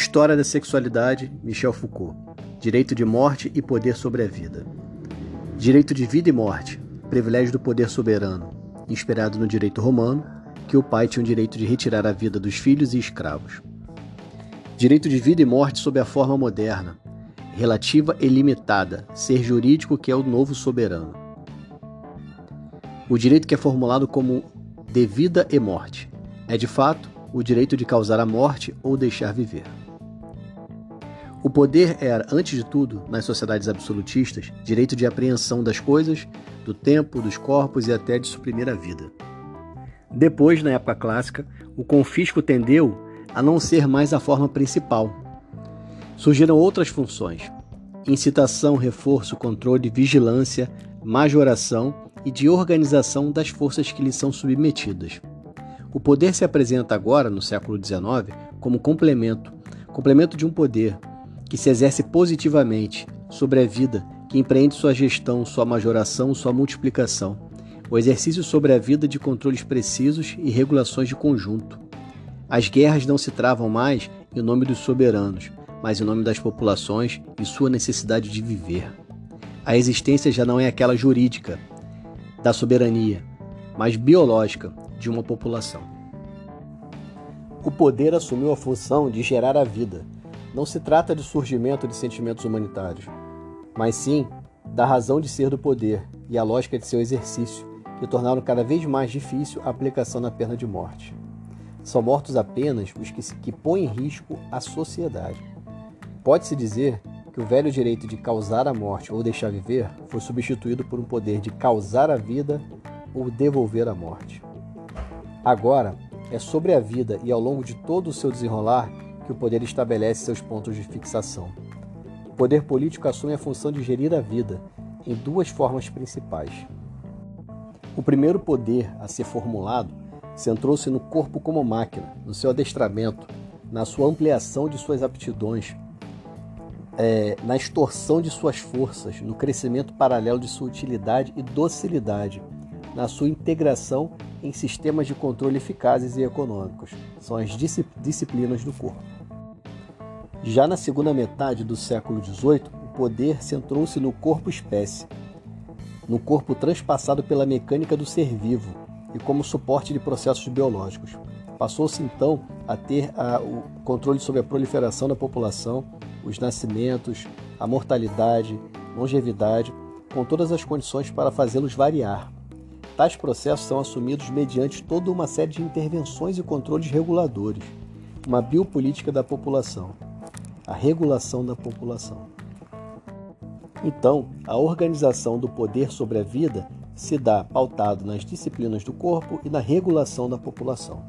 História da sexualidade, Michel Foucault. Direito de morte e poder sobre a vida. Direito de vida e morte, privilégio do poder soberano, inspirado no direito romano, que o pai tinha o direito de retirar a vida dos filhos e escravos. Direito de vida e morte sob a forma moderna, relativa e limitada, ser jurídico que é o novo soberano. O direito que é formulado como de vida e morte é de fato o direito de causar a morte ou deixar viver. O poder era, antes de tudo, nas sociedades absolutistas, direito de apreensão das coisas, do tempo, dos corpos e até de suprimir a vida. Depois, na época clássica, o confisco tendeu a não ser mais a forma principal. Surgiram outras funções: incitação, reforço, controle, vigilância, majoração e de organização das forças que lhes são submetidas. O poder se apresenta agora, no século XIX, como complemento, complemento de um poder que se exerce positivamente sobre a vida, que empreende sua gestão, sua majoração, sua multiplicação, o exercício sobre a vida de controles precisos e regulações de conjunto. As guerras não se travam mais em nome dos soberanos, mas em nome das populações e sua necessidade de viver. A existência já não é aquela jurídica da soberania, mas biológica de uma população. O poder assumiu a função de gerar a vida. Não se trata de surgimento de sentimentos humanitários, mas sim da razão de ser do poder e a lógica de seu exercício, que tornaram cada vez mais difícil a aplicação na pena de morte. São mortos apenas os que, que põem em risco a sociedade. Pode-se dizer que o velho direito de causar a morte ou deixar viver foi substituído por um poder de causar a vida ou devolver a morte. Agora, é sobre a vida e ao longo de todo o seu desenrolar que o poder estabelece seus pontos de fixação. O poder político assume a função de gerir a vida em duas formas principais. O primeiro poder a ser formulado centrou-se no corpo como máquina, no seu adestramento, na sua ampliação de suas aptidões, é, na extorsão de suas forças, no crescimento paralelo de sua utilidade e docilidade, na sua integração em sistemas de controle eficazes e econômicos. São as disciplinas do corpo. Já na segunda metade do século XVIII, o poder centrou-se no corpo-espécie, no corpo transpassado pela mecânica do ser vivo e como suporte de processos biológicos. Passou-se então a ter a, o controle sobre a proliferação da população, os nascimentos, a mortalidade, longevidade, com todas as condições para fazê-los variar. Tais processos são assumidos mediante toda uma série de intervenções e controles reguladores, uma biopolítica da população, a regulação da população. Então, a organização do poder sobre a vida se dá pautado nas disciplinas do corpo e na regulação da população.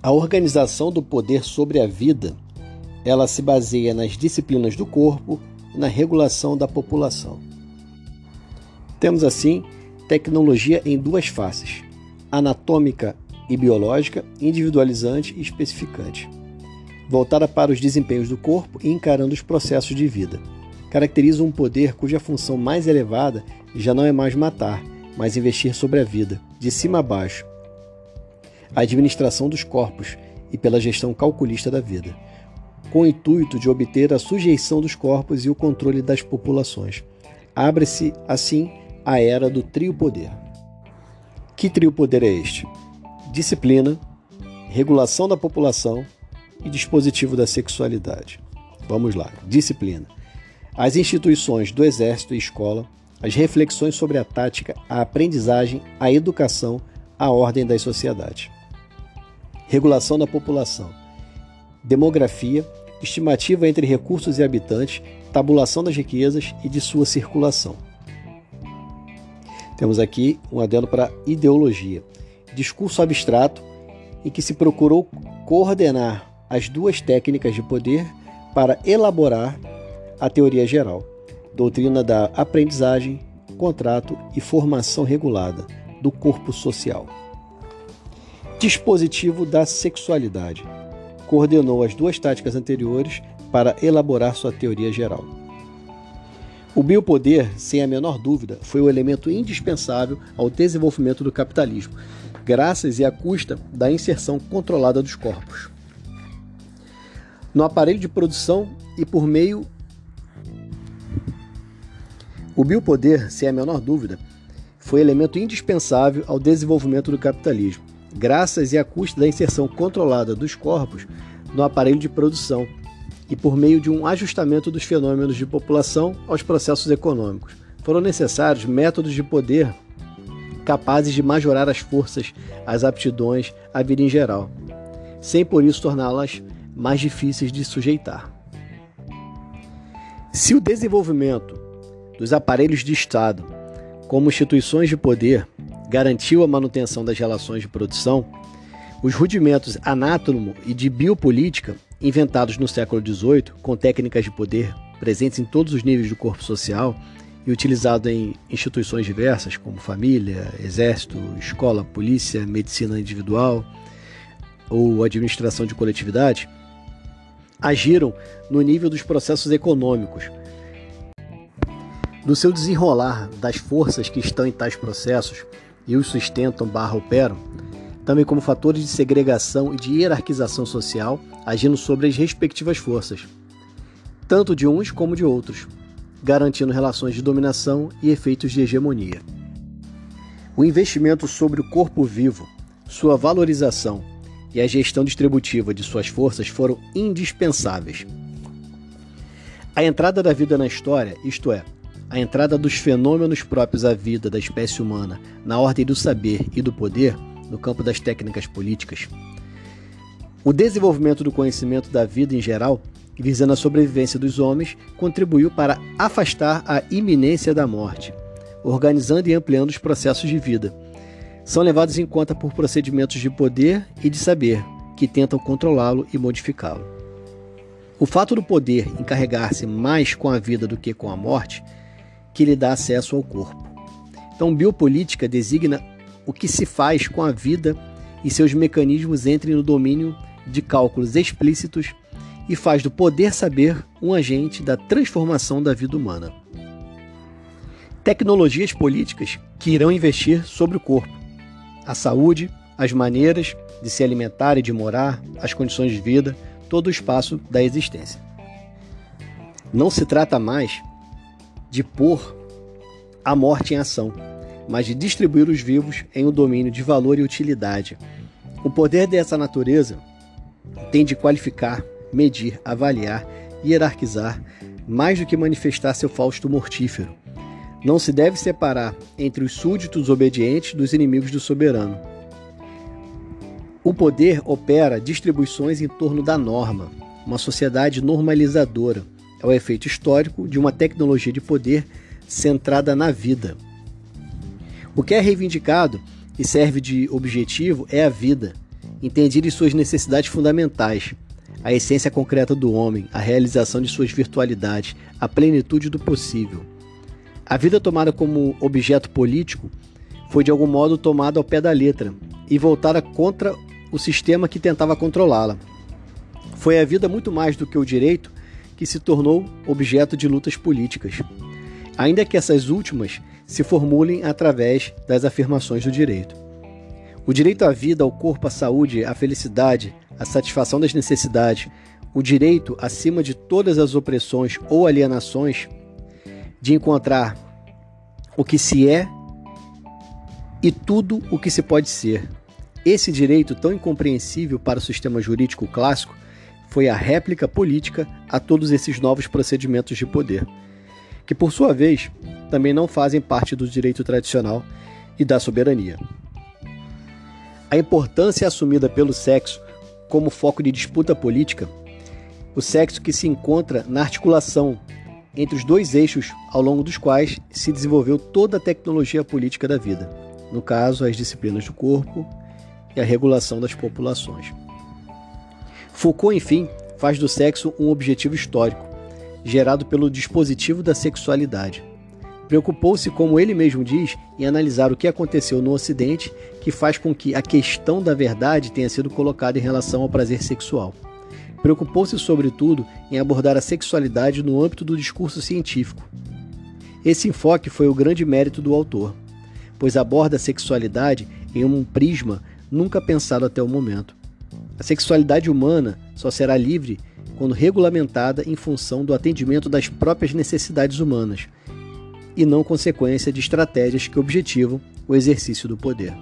A organização do poder sobre a vida, ela se baseia nas disciplinas do corpo e na regulação da população. Temos assim tecnologia em duas faces: anatômica e biológica, individualizante e especificante, voltada para os desempenhos do corpo e encarando os processos de vida. Caracteriza um poder cuja função mais elevada já não é mais matar, mas investir sobre a vida, de cima a baixo, a administração dos corpos e pela gestão calculista da vida, com o intuito de obter a sujeição dos corpos e o controle das populações. Abre-se, assim, a era do trio poder. Que trio poder é este? Disciplina, regulação da população e dispositivo da sexualidade. Vamos lá. Disciplina. As instituições do exército e escola, as reflexões sobre a tática, a aprendizagem, a educação, a ordem das sociedades regulação da população, demografia, estimativa entre recursos e habitantes, tabulação das riquezas e de sua circulação. Temos aqui um adendo para ideologia, discurso abstrato em que se procurou coordenar as duas técnicas de poder para elaborar a teoria geral, doutrina da aprendizagem, contrato e formação regulada do corpo social dispositivo da sexualidade. Coordenou as duas táticas anteriores para elaborar sua teoria geral. O biopoder, sem a menor dúvida, foi o elemento indispensável ao desenvolvimento do capitalismo, graças e à custa da inserção controlada dos corpos. No aparelho de produção e por meio. O biopoder, sem a menor dúvida, foi elemento indispensável ao desenvolvimento do capitalismo, graças e à custa da inserção controlada dos corpos no aparelho de produção e por meio de um ajustamento dos fenômenos de população aos processos econômicos. Foram necessários métodos de poder capazes de majorar as forças, as aptidões, a vida em geral, sem por isso torná-las mais difíceis de sujeitar. Se o desenvolvimento dos aparelhos de Estado como instituições de poder garantiu a manutenção das relações de produção, os rudimentos anátomo e de biopolítica inventados no século XVIII, com técnicas de poder presentes em todos os níveis do corpo social e utilizado em instituições diversas, como família, exército, escola, polícia, medicina individual ou administração de coletividade, agiram no nível dos processos econômicos. Do seu desenrolar das forças que estão em tais processos e os sustentam barra operam, também como fatores de segregação e de hierarquização social, agindo sobre as respectivas forças, tanto de uns como de outros, garantindo relações de dominação e efeitos de hegemonia. O investimento sobre o corpo vivo, sua valorização e a gestão distributiva de suas forças foram indispensáveis. A entrada da vida na história, isto é, a entrada dos fenômenos próprios à vida da espécie humana na ordem do saber e do poder, no campo das técnicas políticas. O desenvolvimento do conhecimento da vida em geral visando a sobrevivência dos homens, contribuiu para afastar a iminência da morte, organizando e ampliando os processos de vida. São levados em conta por procedimentos de poder e de saber, que tentam controlá-lo e modificá-lo. O fato do poder encarregar-se mais com a vida do que com a morte, que lhe dá acesso ao corpo. Então, biopolítica designa o que se faz com a vida e seus mecanismos entrem no domínio de cálculos explícitos e faz do poder saber um agente da transformação da vida humana. Tecnologias políticas que irão investir sobre o corpo, a saúde, as maneiras de se alimentar e de morar, as condições de vida, todo o espaço da existência. Não se trata mais de pôr a morte em ação, mas de distribuir os vivos em um domínio de valor e utilidade. O poder dessa natureza tem de qualificar medir, avaliar, hierarquizar, mais do que manifestar seu fausto mortífero. Não se deve separar entre os súditos obedientes dos inimigos do soberano. O poder opera distribuições em torno da norma, uma sociedade normalizadora. É o efeito histórico de uma tecnologia de poder centrada na vida. O que é reivindicado e serve de objetivo é a vida, entendida em suas necessidades fundamentais, a essência concreta do homem, a realização de suas virtualidades, a plenitude do possível. A vida tomada como objeto político foi de algum modo tomada ao pé da letra e voltada contra o sistema que tentava controlá-la. Foi a vida muito mais do que o direito que se tornou objeto de lutas políticas, ainda que essas últimas se formulem através das afirmações do direito. O direito à vida, ao corpo, à saúde, à felicidade, à satisfação das necessidades, o direito, acima de todas as opressões ou alienações, de encontrar o que se é e tudo o que se pode ser. Esse direito, tão incompreensível para o sistema jurídico clássico, foi a réplica política a todos esses novos procedimentos de poder, que por sua vez também não fazem parte do direito tradicional e da soberania. A importância assumida pelo sexo como foco de disputa política, o sexo que se encontra na articulação entre os dois eixos ao longo dos quais se desenvolveu toda a tecnologia política da vida, no caso, as disciplinas do corpo e a regulação das populações. Foucault, enfim, faz do sexo um objetivo histórico, gerado pelo dispositivo da sexualidade Preocupou-se, como ele mesmo diz, em analisar o que aconteceu no Ocidente que faz com que a questão da verdade tenha sido colocada em relação ao prazer sexual. Preocupou-se, sobretudo, em abordar a sexualidade no âmbito do discurso científico. Esse enfoque foi o grande mérito do autor, pois aborda a sexualidade em um prisma nunca pensado até o momento. A sexualidade humana só será livre quando regulamentada em função do atendimento das próprias necessidades humanas e não consequência de estratégias que objetivam o exercício do poder.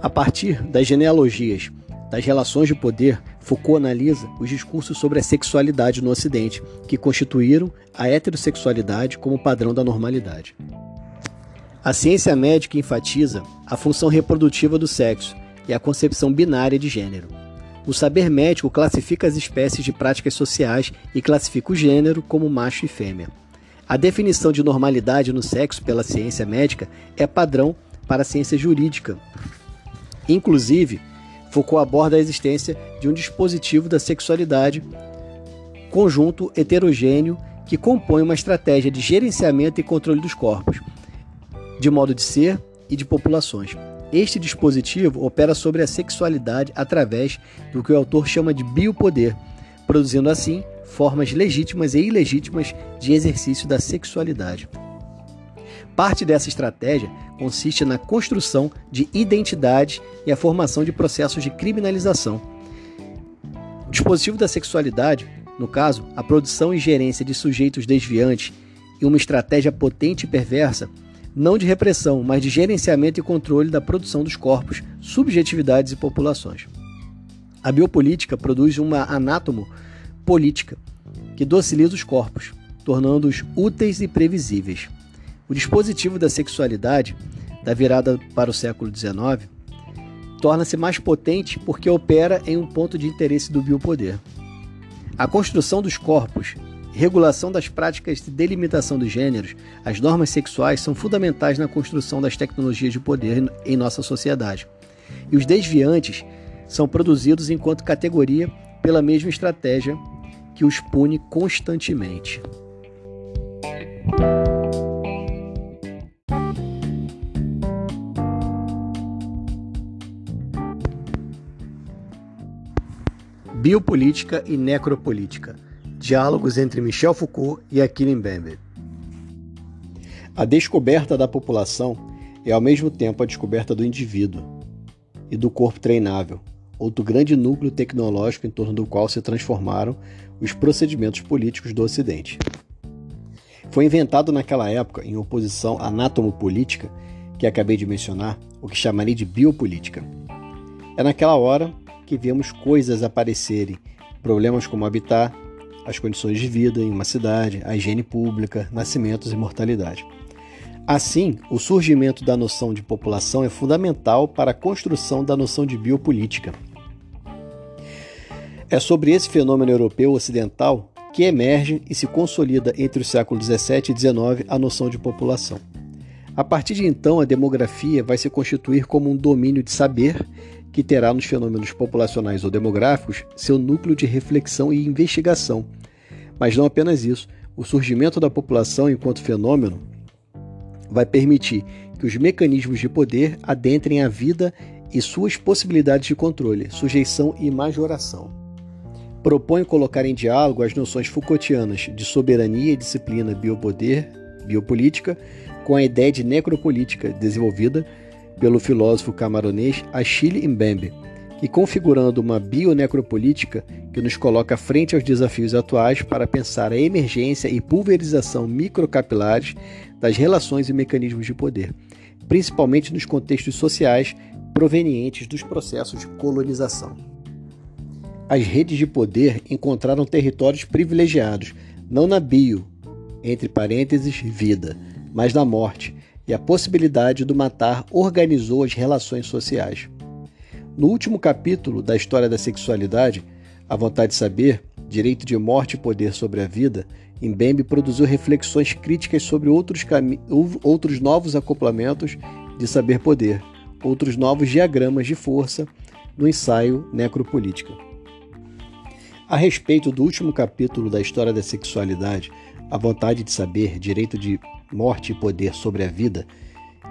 A partir das genealogias das relações de poder, Foucault analisa os discursos sobre a sexualidade no Ocidente, que constituíram a heterossexualidade como padrão da normalidade. A ciência médica enfatiza a função reprodutiva do sexo e a concepção binária de gênero. O saber médico classifica as espécies de práticas sociais e classifica o gênero como macho e fêmea. A definição de normalidade no sexo pela ciência médica é padrão para a ciência jurídica. Inclusive, Foucault aborda a existência de um dispositivo da sexualidade, conjunto heterogêneo que compõe uma estratégia de gerenciamento e controle dos corpos, de modo de ser e de populações. Este dispositivo opera sobre a sexualidade através do que o autor chama de biopoder, produzindo assim formas legítimas e ilegítimas de exercício da sexualidade. Parte dessa estratégia consiste na construção de identidade e a formação de processos de criminalização. O dispositivo da sexualidade, no caso, a produção e gerência de sujeitos desviantes e uma estratégia potente e perversa, não de repressão, mas de gerenciamento e controle da produção dos corpos, subjetividades e populações. A biopolítica produz uma anátomo política que dociliza os corpos, tornando-os úteis e previsíveis. O dispositivo da sexualidade, da virada para o século XIX, torna-se mais potente porque opera em um ponto de interesse do biopoder. A construção dos corpos, regulação das práticas de delimitação dos gêneros, as normas sexuais são fundamentais na construção das tecnologias de poder em nossa sociedade. E os desviantes são produzidos enquanto categoria pela mesma estratégia que os pune constantemente. Biopolítica e Necropolítica Diálogos entre Michel Foucault e Achille Mbembe. A descoberta da população é ao mesmo tempo a descoberta do indivíduo e do corpo treinável, outro grande núcleo tecnológico em torno do qual se transformaram os procedimentos políticos do Ocidente. Foi inventado naquela época, em oposição à anátomo-política, que acabei de mencionar, o que chamarei de biopolítica. É naquela hora que vemos coisas aparecerem, problemas como habitat, as condições de vida em uma cidade, a higiene pública, nascimentos e mortalidade. Assim, o surgimento da noção de população é fundamental para a construção da noção de biopolítica. É sobre esse fenômeno europeu ocidental que emerge e se consolida entre os séculos 17 e 19 a noção de população. A partir de então, a demografia vai se constituir como um domínio de saber que terá nos fenômenos populacionais ou demográficos seu núcleo de reflexão e investigação. Mas não apenas isso, o surgimento da população enquanto fenômeno vai permitir que os mecanismos de poder adentrem a vida e suas possibilidades de controle, sujeição e majoração. Propõe colocar em diálogo as noções Foucaultianas de soberania e disciplina biopoder, biopolítica, com a ideia de necropolítica desenvolvida pelo filósofo camaronês Achille Mbembe, e configurando uma bionecropolítica que nos coloca frente aos desafios atuais para pensar a emergência e pulverização microcapilares das relações e mecanismos de poder, principalmente nos contextos sociais provenientes dos processos de colonização. As redes de poder encontraram territórios privilegiados, não na bio, entre parênteses, vida, mas na morte, e a possibilidade do matar organizou as relações sociais. No último capítulo da história da sexualidade, A Vontade de Saber, Direito de Morte e Poder sobre a Vida, Mbembe produziu reflexões críticas sobre outros, outros novos acoplamentos de saber-poder, outros novos diagramas de força no ensaio Necropolítica. A respeito do último capítulo da história da sexualidade, A Vontade de Saber, Direito de Morte e Poder sobre a Vida,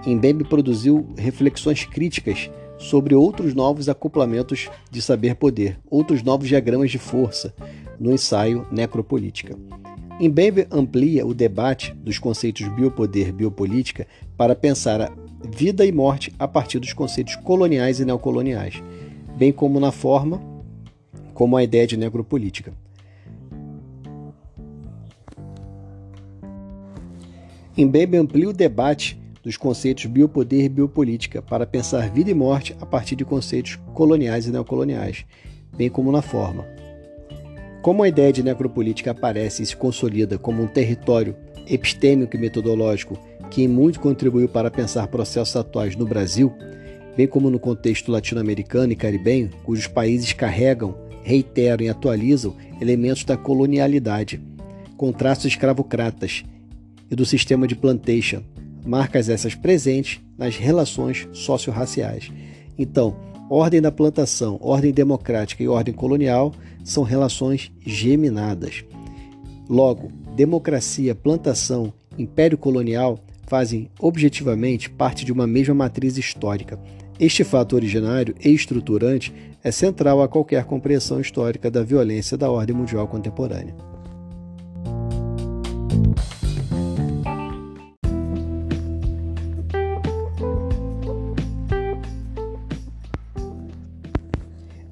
Mbembe produziu reflexões críticas sobre outros novos acoplamentos de saber-poder, outros novos diagramas de força no ensaio Necropolítica. Mbembe amplia o debate dos conceitos biopoder e biopolítica para pensar a vida e morte a partir dos conceitos coloniais e neocoloniais, bem como na forma como a ideia de necropolítica. Mbembe amplia o debate dos conceitos biopoder e biopolítica para pensar vida e morte a partir de conceitos coloniais e neocoloniais, bem como na forma. Como a ideia de necropolítica aparece e se consolida como um território epistêmico e metodológico que em muito contribuiu para pensar processos atuais no Brasil, bem como no contexto latino-americano e caribenho, cujos países carregam, reiteram e atualizam elementos da colonialidade, com traços escravocratas e do sistema de plantation, marcas essas presentes nas relações socio-raciais. Então, ordem da plantação, ordem democrática e ordem colonial são relações geminadas. Logo, democracia, plantação, império colonial fazem objetivamente parte de uma mesma matriz histórica. Este fato originário e estruturante é central a qualquer compreensão histórica da violência da ordem mundial contemporânea.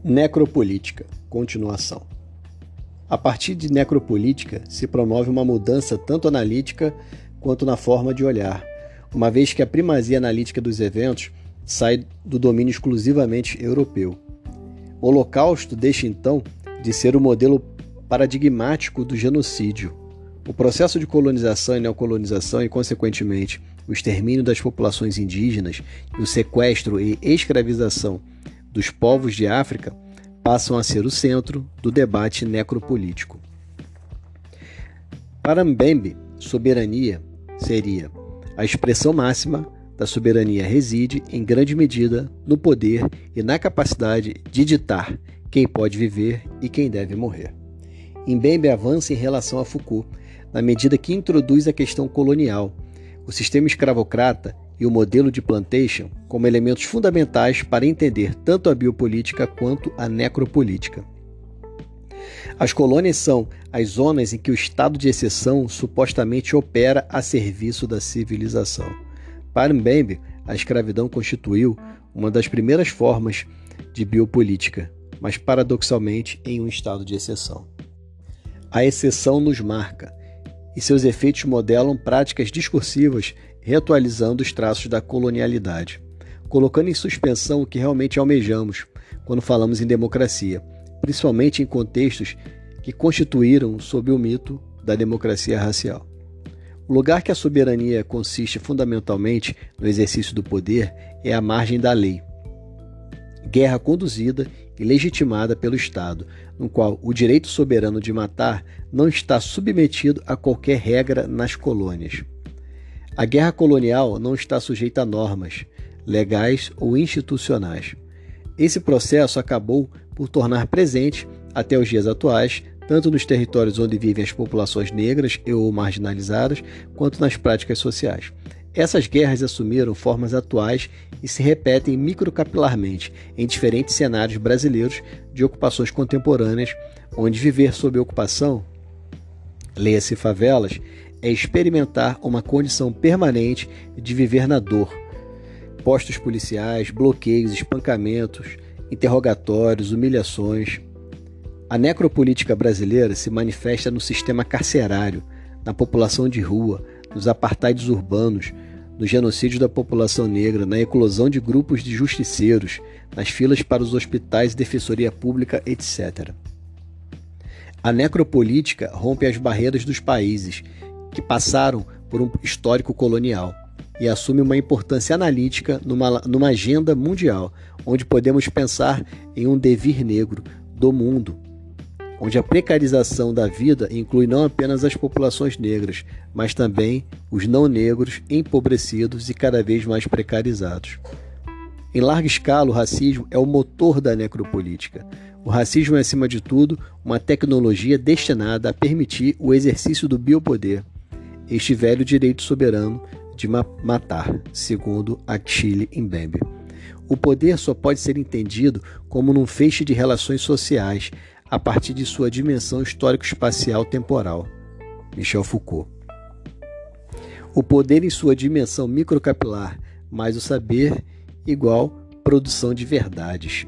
Necropolítica. Continuação. A partir de necropolítica se promove uma mudança tanto analítica quanto na forma de olhar, uma vez que a primazia analítica dos eventos sai do domínio exclusivamente europeu. O Holocausto deixa então de ser o modelo paradigmático do genocídio. O processo de colonização e neocolonização e, consequentemente, o extermínio das populações indígenas e o sequestro e escravização dos povos de África passam a ser o centro do debate necropolítico. Para Mbembe, soberania seria a expressão máxima da soberania reside, em grande medida, no poder e na capacidade de ditar quem pode viver e quem deve morrer. Mbembe avança em relação a Foucault, na medida que introduz a questão colonial, o sistema escravocrata e o modelo de plantation como elementos fundamentais para entender tanto a biopolítica quanto a necropolítica. As colônias são as zonas em que o estado de exceção supostamente opera a serviço da civilização. Para Mbembe, a escravidão constituiu uma das primeiras formas de biopolítica, mas paradoxalmente em um estado de exceção. A exceção nos marca, e seus efeitos modelam práticas discursivas reatualizando os traços da colonialidade, colocando em suspensão o que realmente almejamos quando falamos em democracia principalmente em contextos que constituíram sob o mito da democracia racial. O lugar que a soberania consiste fundamentalmente no exercício do poder é a margem da lei. Guerra conduzida e legitimada pelo Estado, no qual o direito soberano de matar não está submetido a qualquer regra nas colônias. A guerra colonial não está sujeita a normas, legais ou institucionais. Esse processo acabou por tornar presente, até os dias atuais, tanto nos territórios onde vivem as populações negras e ou marginalizadas, quanto nas práticas sociais. Essas guerras assumiram formas atuais e se repetem microcapilarmente em diferentes cenários brasileiros de ocupações contemporâneas, onde viver sob ocupação, leia-se favelas, é experimentar uma condição permanente de viver na dor. Postos policiais, bloqueios, espancamentos, interrogatórios, humilhações. A necropolítica brasileira se manifesta no sistema carcerário, na população de rua, nos apartheids urbanos, no genocídio da população negra, na eclosão de grupos de justiceiros, nas filas para os hospitais e defensoria pública, etc. A necropolítica rompe as barreiras dos países que passaram por um histórico colonial e assume uma importância analítica numa, numa agenda mundial, onde podemos pensar em um devir negro do mundo, onde a precarização da vida inclui não apenas as populações negras, mas também os não negros empobrecidos e cada vez mais precarizados. Em larga escala, o racismo é o motor da necropolítica. O racismo é, acima de tudo, uma tecnologia destinada a permitir o exercício do biopoder, este velho direito soberano de matar, segundo Achille Mbembe. O poder só pode ser entendido como num feixe de relações sociais, a partir de sua dimensão histórico-espacial temporal. Michel Foucault. O poder em sua dimensão microcapilar, mais o saber, igual produção de verdades.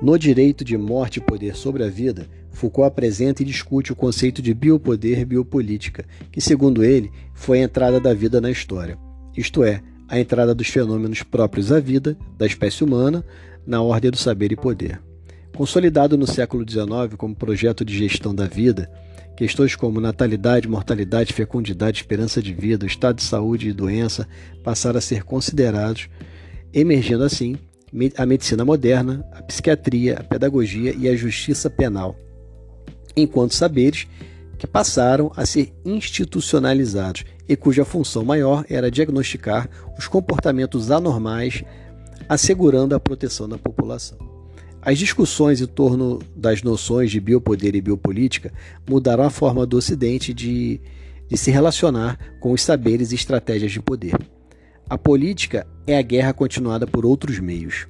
No direito de morte e poder sobre a vida, Foucault apresenta e discute o conceito de biopoder e biopolítica, que, segundo ele, foi a entrada da vida na história, isto é, a entrada dos fenômenos próprios à vida da espécie humana na ordem do saber e poder. Consolidado no século XIX como projeto de gestão da vida, questões como natalidade, mortalidade, fecundidade, esperança de vida, estado de saúde e doença passaram a ser considerados, emergindo assim a medicina moderna, a psiquiatria, a pedagogia e a justiça penal, enquanto saberes que passaram a ser institucionalizados e cuja função maior era diagnosticar os comportamentos anormais, assegurando a proteção da população. As discussões em torno das noções de biopoder e biopolítica mudaram a forma do Ocidente de, de se relacionar com os saberes e estratégias de poder. A política é a guerra continuada por outros meios.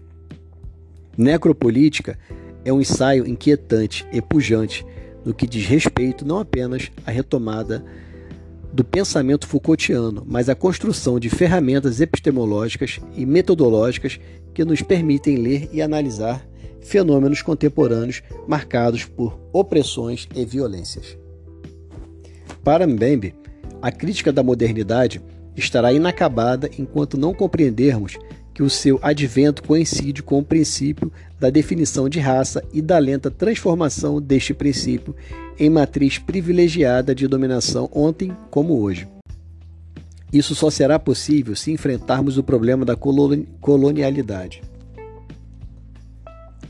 Necropolítica é um ensaio inquietante e pujante no que diz respeito não apenas à retomada do pensamento Foucaultiano, mas à construção de ferramentas epistemológicas e metodológicas que nos permitem ler e analisar fenômenos contemporâneos marcados por opressões e violências. Para Mbembe, a crítica da modernidade estará inacabada enquanto não compreendermos que o seu advento coincide com o princípio da definição de raça e da lenta transformação deste princípio em matriz privilegiada de dominação ontem como hoje. Isso só será possível se enfrentarmos o problema da colonialidade.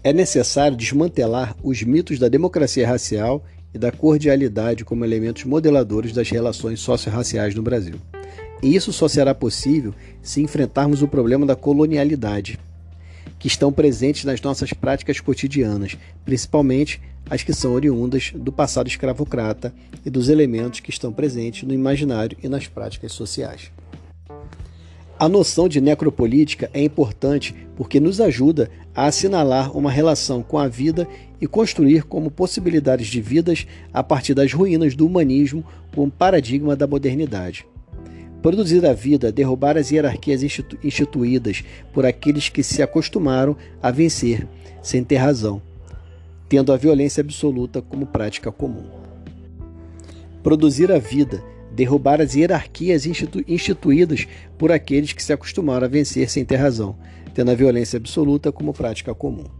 É necessário desmantelar os mitos da democracia racial e da cordialidade como elementos modeladores das relações socio-raciais no Brasil. Isso só será possível se enfrentarmos o problema da colonialidade, que estão presentes nas nossas práticas cotidianas, principalmente as que são oriundas do passado escravocrata e dos elementos que estão presentes no imaginário e nas práticas sociais. A noção de necropolítica é importante porque nos ajuda a assinalar uma relação com a vida e construir como possibilidades de vidas a partir das ruínas do humanismo como paradigma da modernidade. Produzir a vida, derrubar as hierarquias institu instituídas por aqueles que se acostumaram a vencer, sem ter razão, tendo a violência absoluta como prática comum. Produzir a vida, derrubar as hierarquias institu instituídas por aqueles que se acostumaram a vencer sem ter razão, tendo a violência absoluta como prática comum.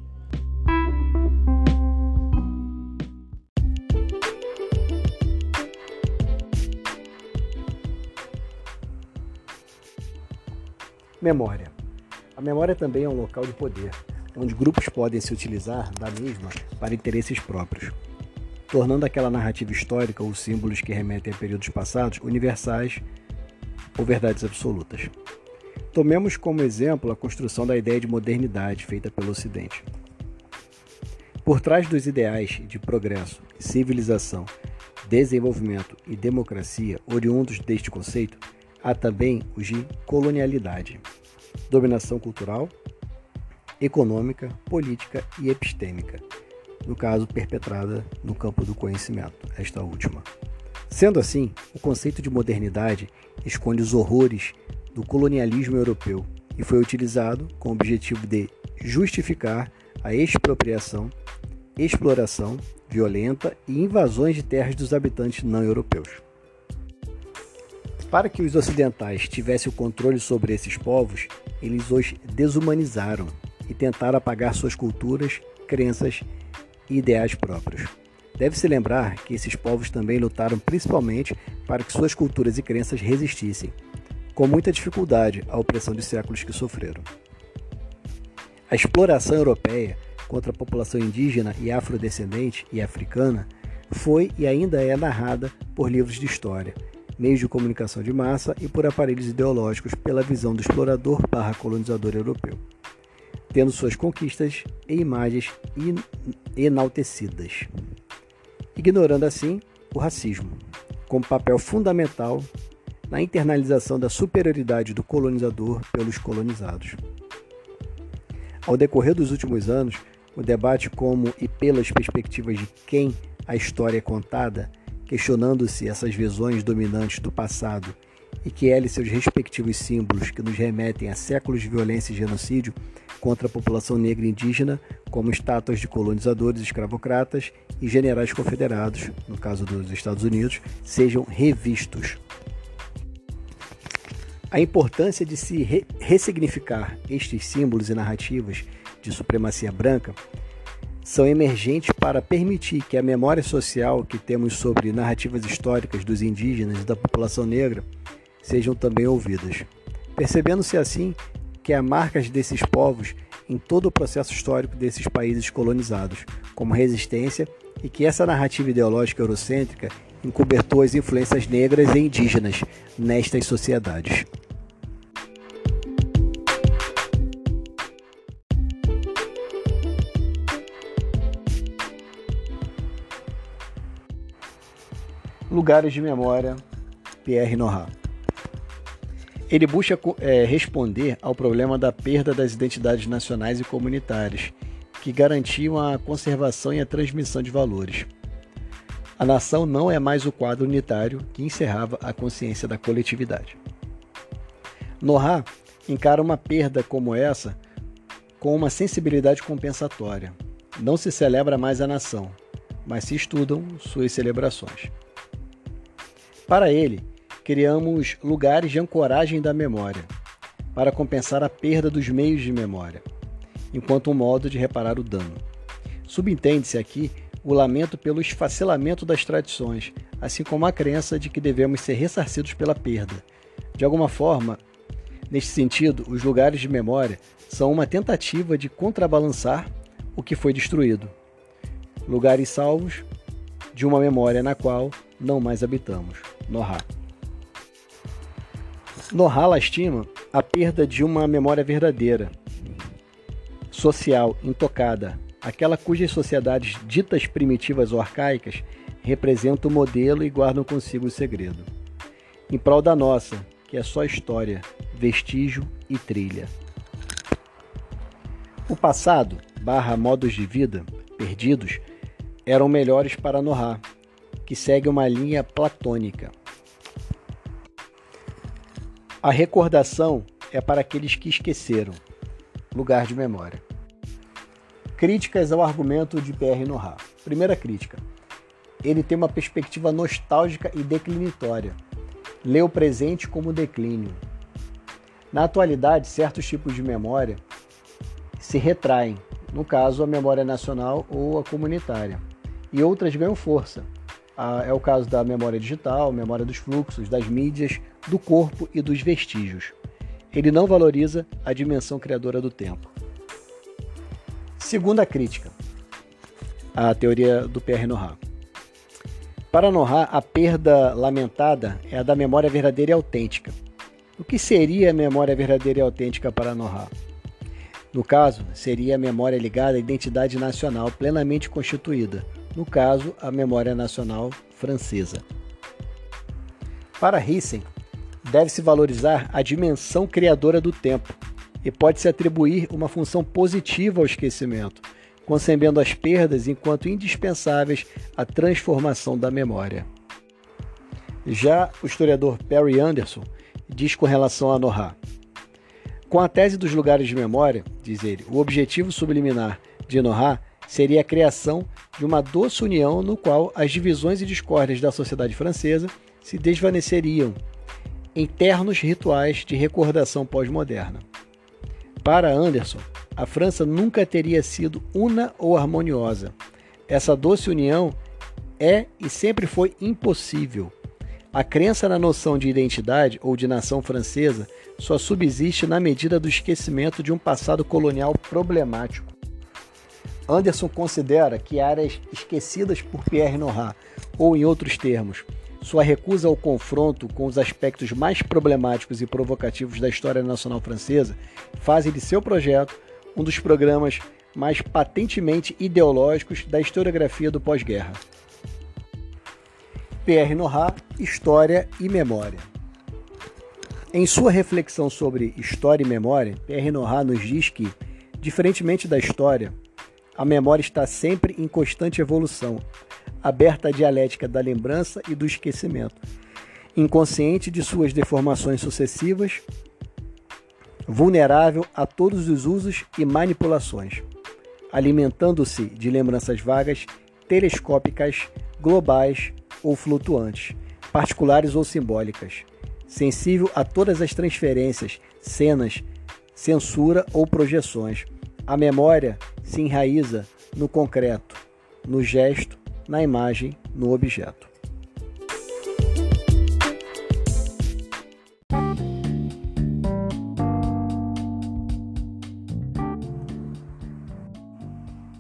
Memória. A memória também é um local de poder, onde grupos podem se utilizar da mesma para interesses próprios, tornando aquela narrativa histórica ou símbolos que remetem a períodos passados universais ou verdades absolutas. Tomemos como exemplo a construção da ideia de modernidade feita pelo Ocidente. Por trás dos ideais de progresso, civilização, desenvolvimento e democracia oriundos deste conceito, Há também os de colonialidade, dominação cultural, econômica, política e epistêmica, no caso perpetrada no campo do conhecimento, esta última. Sendo assim, o conceito de modernidade esconde os horrores do colonialismo europeu e foi utilizado com o objetivo de justificar a expropriação, exploração violenta e invasões de terras dos habitantes não europeus. Para que os ocidentais tivessem o controle sobre esses povos, eles os desumanizaram e tentaram apagar suas culturas, crenças e ideais próprios. Deve-se lembrar que esses povos também lutaram principalmente para que suas culturas e crenças resistissem, com muita dificuldade, à opressão de séculos que sofreram. A exploração europeia contra a população indígena e afrodescendente e africana foi e ainda é narrada por livros de história meios de comunicação de massa e por aparelhos ideológicos pela visão do explorador barra colonizador europeu, tendo suas conquistas e imagens enaltecidas, ignorando assim o racismo, como papel fundamental na internalização da superioridade do colonizador pelos colonizados. Ao decorrer dos últimos anos, o debate como e pelas perspectivas de quem a história é contada, questionando-se essas visões dominantes do passado e que ela e seus respectivos símbolos que nos remetem a séculos de violência e genocídio contra a população negra e indígena, como estátuas de colonizadores escravocratas e generais confederados, no caso dos Estados Unidos, sejam revistos. A importância de se re ressignificar estes símbolos e narrativas de supremacia branca são emergentes para permitir que a memória social que temos sobre narrativas históricas dos indígenas e da população negra sejam também ouvidas. Percebendo-se assim que há marcas desses povos em todo o processo histórico desses países colonizados, como resistência, e que essa narrativa ideológica eurocêntrica encobertou as influências negras e indígenas nestas sociedades. Lugares de memória, Pierre Nora. Ele busca é, responder ao problema da perda das identidades nacionais e comunitárias, que garantiam a conservação e a transmissão de valores. A nação não é mais o quadro unitário que encerrava a consciência da coletividade. Nohá encara uma perda como essa com uma sensibilidade compensatória. Não se celebra mais a nação, mas se estudam suas celebrações. Para ele, criamos lugares de ancoragem da memória, para compensar a perda dos meios de memória, enquanto um modo de reparar o dano. Subentende-se aqui o lamento pelo esfacelamento das tradições, assim como a crença de que devemos ser ressarcidos pela perda. De alguma forma, neste sentido, os lugares de memória são uma tentativa de contrabalançar o que foi destruído. Lugares salvos de uma memória na qual não mais habitamos. Nohá. Nohá lastima a perda de uma memória verdadeira, social, intocada, aquela cujas sociedades ditas primitivas ou arcaicas representam o modelo e guardam consigo o segredo. Em prol da nossa, que é só história, vestígio e trilha. O passado, barra modos de vida, perdidos, eram melhores para Nohá, que segue uma linha platônica. A recordação é para aqueles que esqueceram. Lugar de memória. Críticas ao argumento de Pierre Nora. Primeira crítica. Ele tem uma perspectiva nostálgica e declinatória. Lê o presente como declínio. Na atualidade, certos tipos de memória se retraem, no caso, a memória nacional ou a comunitária, e outras ganham força, é o caso da memória digital, memória dos fluxos, das mídias, do corpo e dos vestígios. Ele não valoriza a dimensão criadora do tempo. Segunda crítica, a teoria do Pierre Nora. Para Nora, a perda lamentada é a da memória verdadeira e autêntica. O que seria a memória verdadeira e autêntica para Nora? No caso, seria a memória ligada à identidade nacional plenamente constituída, no caso, a Memória Nacional Francesa. Para Rissen, deve-se valorizar a dimensão criadora do tempo e pode-se atribuir uma função positiva ao esquecimento, concebendo as perdas enquanto indispensáveis à transformação da memória. Já o historiador Perry Anderson diz com relação a Nohá: Com a tese dos lugares de memória, diz ele, o objetivo subliminar de Nohá seria a criação de uma doce união no qual as divisões e discórdias da sociedade francesa se desvaneceriam em ternos rituais de recordação pós-moderna. Para Anderson, a França nunca teria sido una ou harmoniosa. Essa doce união é e sempre foi impossível. A crença na noção de identidade ou de nação francesa só subsiste na medida do esquecimento de um passado colonial problemático. Anderson considera que áreas esquecidas por Pierre Nora, ou em outros termos, sua recusa ao confronto com os aspectos mais problemáticos e provocativos da história nacional francesa, fazem de seu projeto um dos programas mais patentemente ideológicos da historiografia do pós-guerra. Pierre Nora, História e Memória. Em sua reflexão sobre história e memória, Pierre Nora nos diz que, diferentemente da história, a memória está sempre em constante evolução. aberta à dialética da lembrança e do esquecimento, inconsciente de suas deformações sucessivas, vulnerável a todos os usos e manipulações, alimentando-se de lembranças vagas, telescópicas, globais ou flutuantes, particulares ou simbólicas, sensível a todas as transferências, cenas, censura ou projeções. A memória se enraiza no concreto, no gesto, na imagem, no objeto.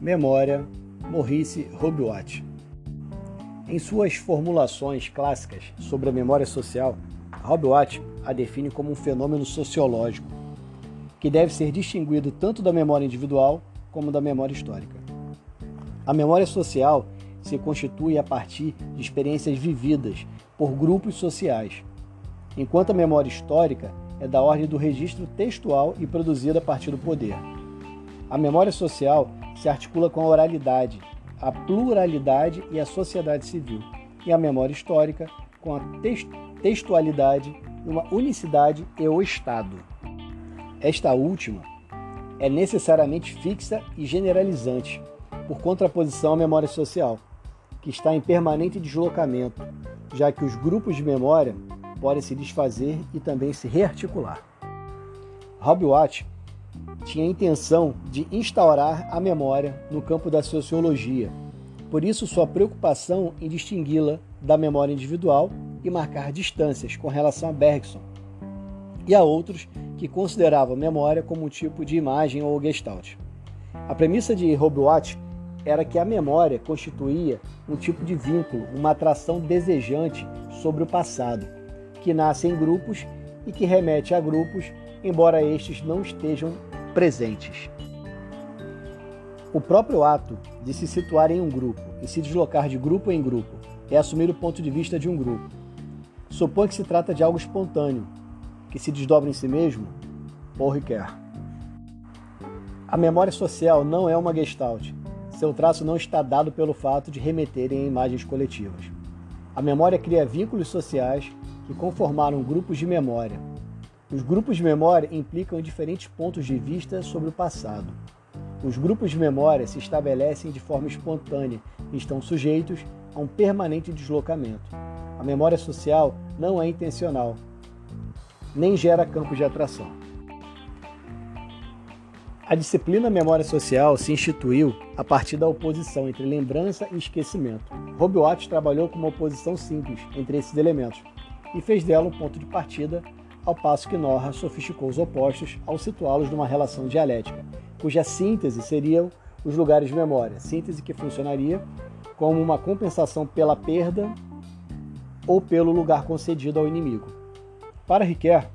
Memória, Maurice Robuat. Em suas formulações clássicas sobre a memória social, Robuat a define como um fenômeno sociológico que deve ser distinguido tanto da memória individual como da memória histórica. A memória social se constitui a partir de experiências vividas por grupos sociais, enquanto a memória histórica é da ordem do registro textual e produzida a partir do poder. A memória social se articula com a oralidade, a pluralidade e a sociedade civil, e a memória histórica com a textualidade, uma unicidade e o Estado. Esta última é necessariamente fixa e generalizante, por contraposição à memória social, que está em permanente deslocamento, já que os grupos de memória podem se desfazer e também se rearticular. Rob Watt tinha a intenção de instaurar a memória no campo da sociologia, por isso sua preocupação em distingui-la da memória individual e marcar distâncias com relação a Bergson e a outros que consideravam a memória como um tipo de imagem ou gestalt. A premissa de Robuat era que a memória constituía um tipo de vínculo, uma atração desejante sobre o passado, que nasce em grupos e que remete a grupos, embora estes não estejam presentes. O próprio ato de se situar em um grupo e se deslocar de grupo em grupo é assumir o ponto de vista de um grupo. Supõe que se trata de algo espontâneo, que se desdobra em si mesmo, ou requer. A memória social não é uma gestalt. Seu traço não está dado pelo fato de remeterem a imagens coletivas. A memória cria vínculos sociais que conformaram grupos de memória. Os grupos de memória implicam diferentes pontos de vista sobre o passado. Os grupos de memória se estabelecem de forma espontânea e estão sujeitos a um permanente deslocamento. A memória social não é intencional, nem gera campos de atração. A disciplina Memória Social se instituiu a partir da oposição entre lembrança e esquecimento. Rob trabalhou com uma oposição simples entre esses elementos e fez dela um ponto de partida, ao passo que Norra sofisticou os opostos ao situá-los numa relação dialética, cuja síntese seriam os lugares de memória, síntese que funcionaria como uma compensação pela perda ou pelo lugar concedido ao inimigo. Para Riquet,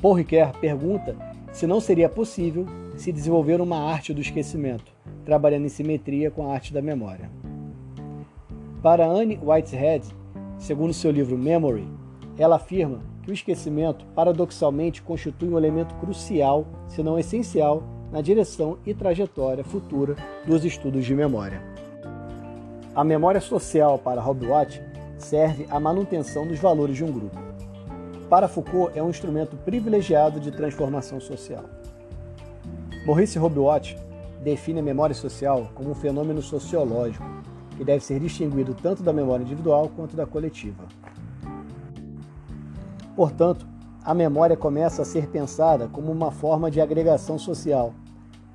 Paul Riquet pergunta se não seria possível se desenvolver uma arte do esquecimento, trabalhando em simetria com a arte da memória. Para Anne Whitehead, segundo seu livro Memory, ela afirma que o esquecimento, paradoxalmente, constitui um elemento crucial, se não essencial, na direção e trajetória futura dos estudos de memória. A memória social para Rob Watt serve à manutenção dos valores de um grupo. Para Foucault, é um instrumento privilegiado de transformação social. Maurice Robuat define a memória social como um fenômeno sociológico que deve ser distinguido tanto da memória individual quanto da coletiva. Portanto, a memória começa a ser pensada como uma forma de agregação social,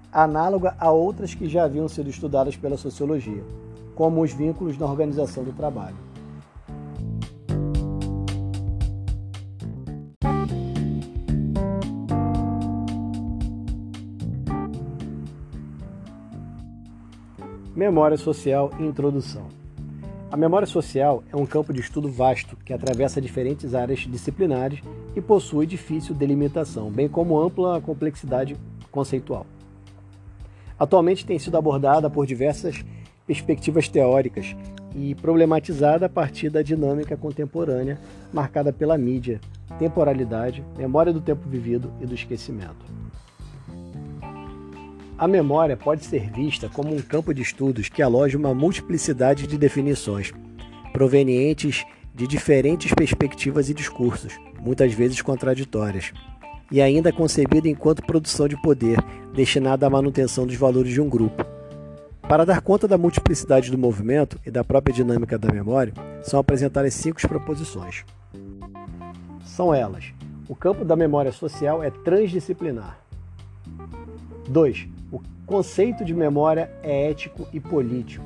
análoga a outras que já haviam sido estudadas pela sociologia, como os vínculos na organização do trabalho. Memória Social e Introdução. A memória social é um campo de estudo vasto que atravessa diferentes áreas disciplinares e possui difícil delimitação, bem como ampla complexidade conceitual. Atualmente tem sido abordada por diversas perspectivas teóricas e problematizada a partir da dinâmica contemporânea marcada pela mídia, temporalidade, memória do tempo vivido e do esquecimento. A memória pode ser vista como um campo de estudos que aloja uma multiplicidade de definições, provenientes de diferentes perspectivas e discursos, muitas vezes contraditórias, e ainda concebida enquanto produção de poder destinada à manutenção dos valores de um grupo. Para dar conta da multiplicidade do movimento e da própria dinâmica da memória, são apresentadas cinco proposições. São elas: o campo da memória social é transdisciplinar. 2. Conceito de memória é ético e político.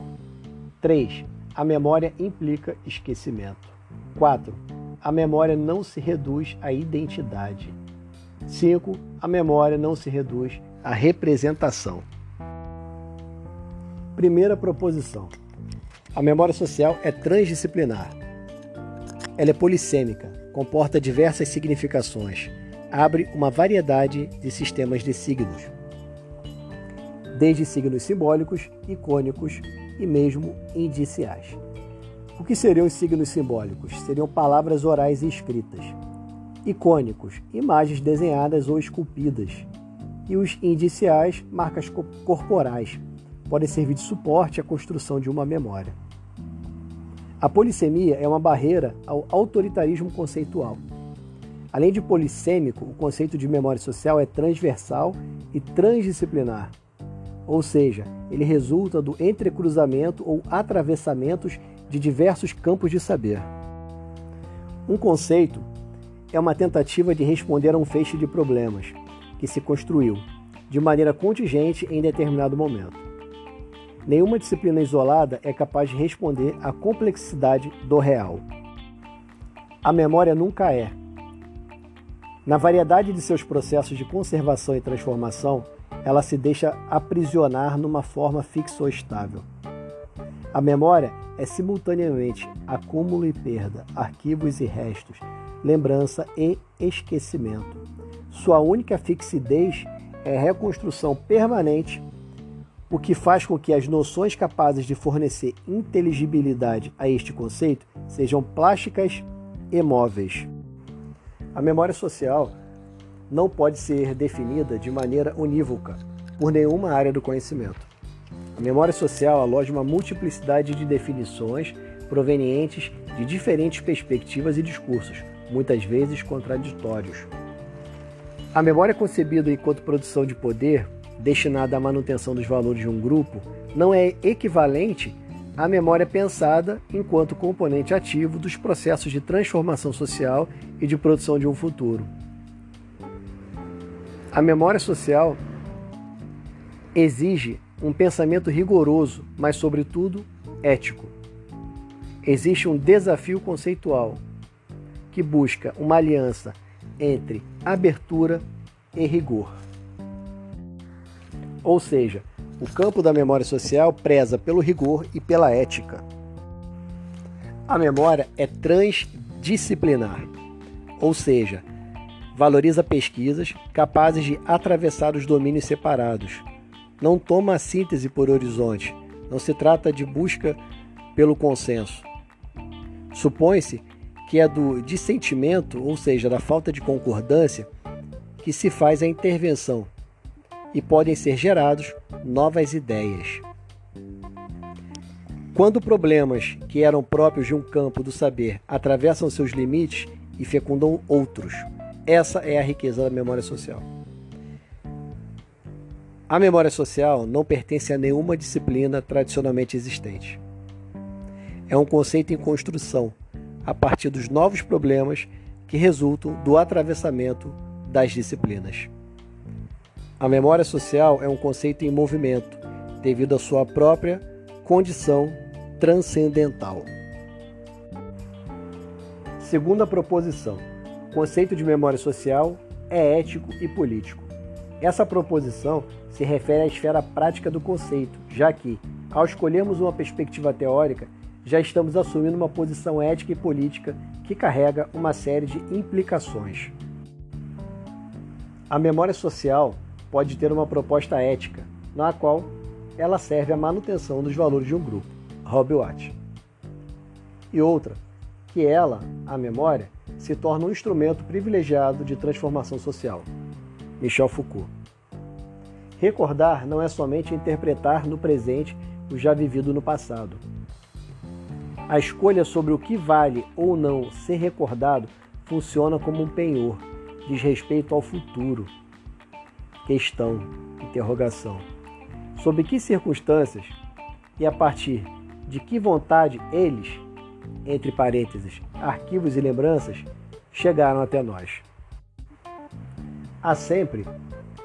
3. A memória implica esquecimento. 4. A memória não se reduz à identidade. 5. A memória não se reduz à representação. Primeira proposição: a memória social é transdisciplinar. Ela é polissêmica, comporta diversas significações, abre uma variedade de sistemas de signos desde signos simbólicos, icônicos e mesmo indiciais. O que seriam os signos simbólicos? Seriam palavras orais e escritas. Icônicos, imagens desenhadas ou esculpidas. E os indiciais, marcas corporais, podem servir de suporte à construção de uma memória. A polissemia é uma barreira ao autoritarismo conceitual. Além de polissêmico, o conceito de memória social é transversal e transdisciplinar, ou seja, ele resulta do entrecruzamento ou atravessamentos de diversos campos de saber. Um conceito é uma tentativa de responder a um feixe de problemas que se construiu de maneira contingente em determinado momento. Nenhuma disciplina isolada é capaz de responder à complexidade do real. A memória nunca é. Na variedade de seus processos de conservação e transformação, ela se deixa aprisionar numa forma fixa ou estável. A memória é simultaneamente acúmulo e perda, arquivos e restos, lembrança e esquecimento. Sua única fixidez é reconstrução permanente, o que faz com que as noções capazes de fornecer inteligibilidade a este conceito sejam plásticas e móveis. A memória social não pode ser definida de maneira unívoca por nenhuma área do conhecimento. A memória social aloja uma multiplicidade de definições provenientes de diferentes perspectivas e discursos, muitas vezes contraditórios. A memória concebida enquanto produção de poder, destinada à manutenção dos valores de um grupo, não é equivalente à memória pensada enquanto componente ativo dos processos de transformação social e de produção de um futuro. A memória social exige um pensamento rigoroso, mas, sobretudo, ético. Existe um desafio conceitual que busca uma aliança entre abertura e rigor. Ou seja, o campo da memória social preza pelo rigor e pela ética. A memória é transdisciplinar, ou seja, valoriza pesquisas capazes de atravessar os domínios separados. Não toma a síntese por horizonte. Não se trata de busca pelo consenso. Supõe-se que é do dissentimento, ou seja, da falta de concordância, que se faz a intervenção e podem ser gerados novas ideias. Quando problemas que eram próprios de um campo do saber atravessam seus limites e fecundam outros, essa é a riqueza da memória social. A memória social não pertence a nenhuma disciplina tradicionalmente existente. É um conceito em construção, a partir dos novos problemas que resultam do atravessamento das disciplinas. A memória social é um conceito em movimento, devido à sua própria condição transcendental. Segunda proposição. O conceito de memória social é ético e político. Essa proposição se refere à esfera prática do conceito, já que, ao escolhermos uma perspectiva teórica, já estamos assumindo uma posição ética e política que carrega uma série de implicações. A memória social pode ter uma proposta ética, na qual ela serve à manutenção dos valores de um grupo, Rob Watt. E outra, que ela, a memória, se torna um instrumento privilegiado de transformação social. Michel Foucault. Recordar não é somente interpretar no presente o já vivido no passado. A escolha sobre o que vale ou não ser recordado funciona como um penhor, diz respeito ao futuro. Questão, interrogação. Sob que circunstâncias e a partir de que vontade eles, entre parênteses, arquivos e lembranças, chegaram até nós. Há sempre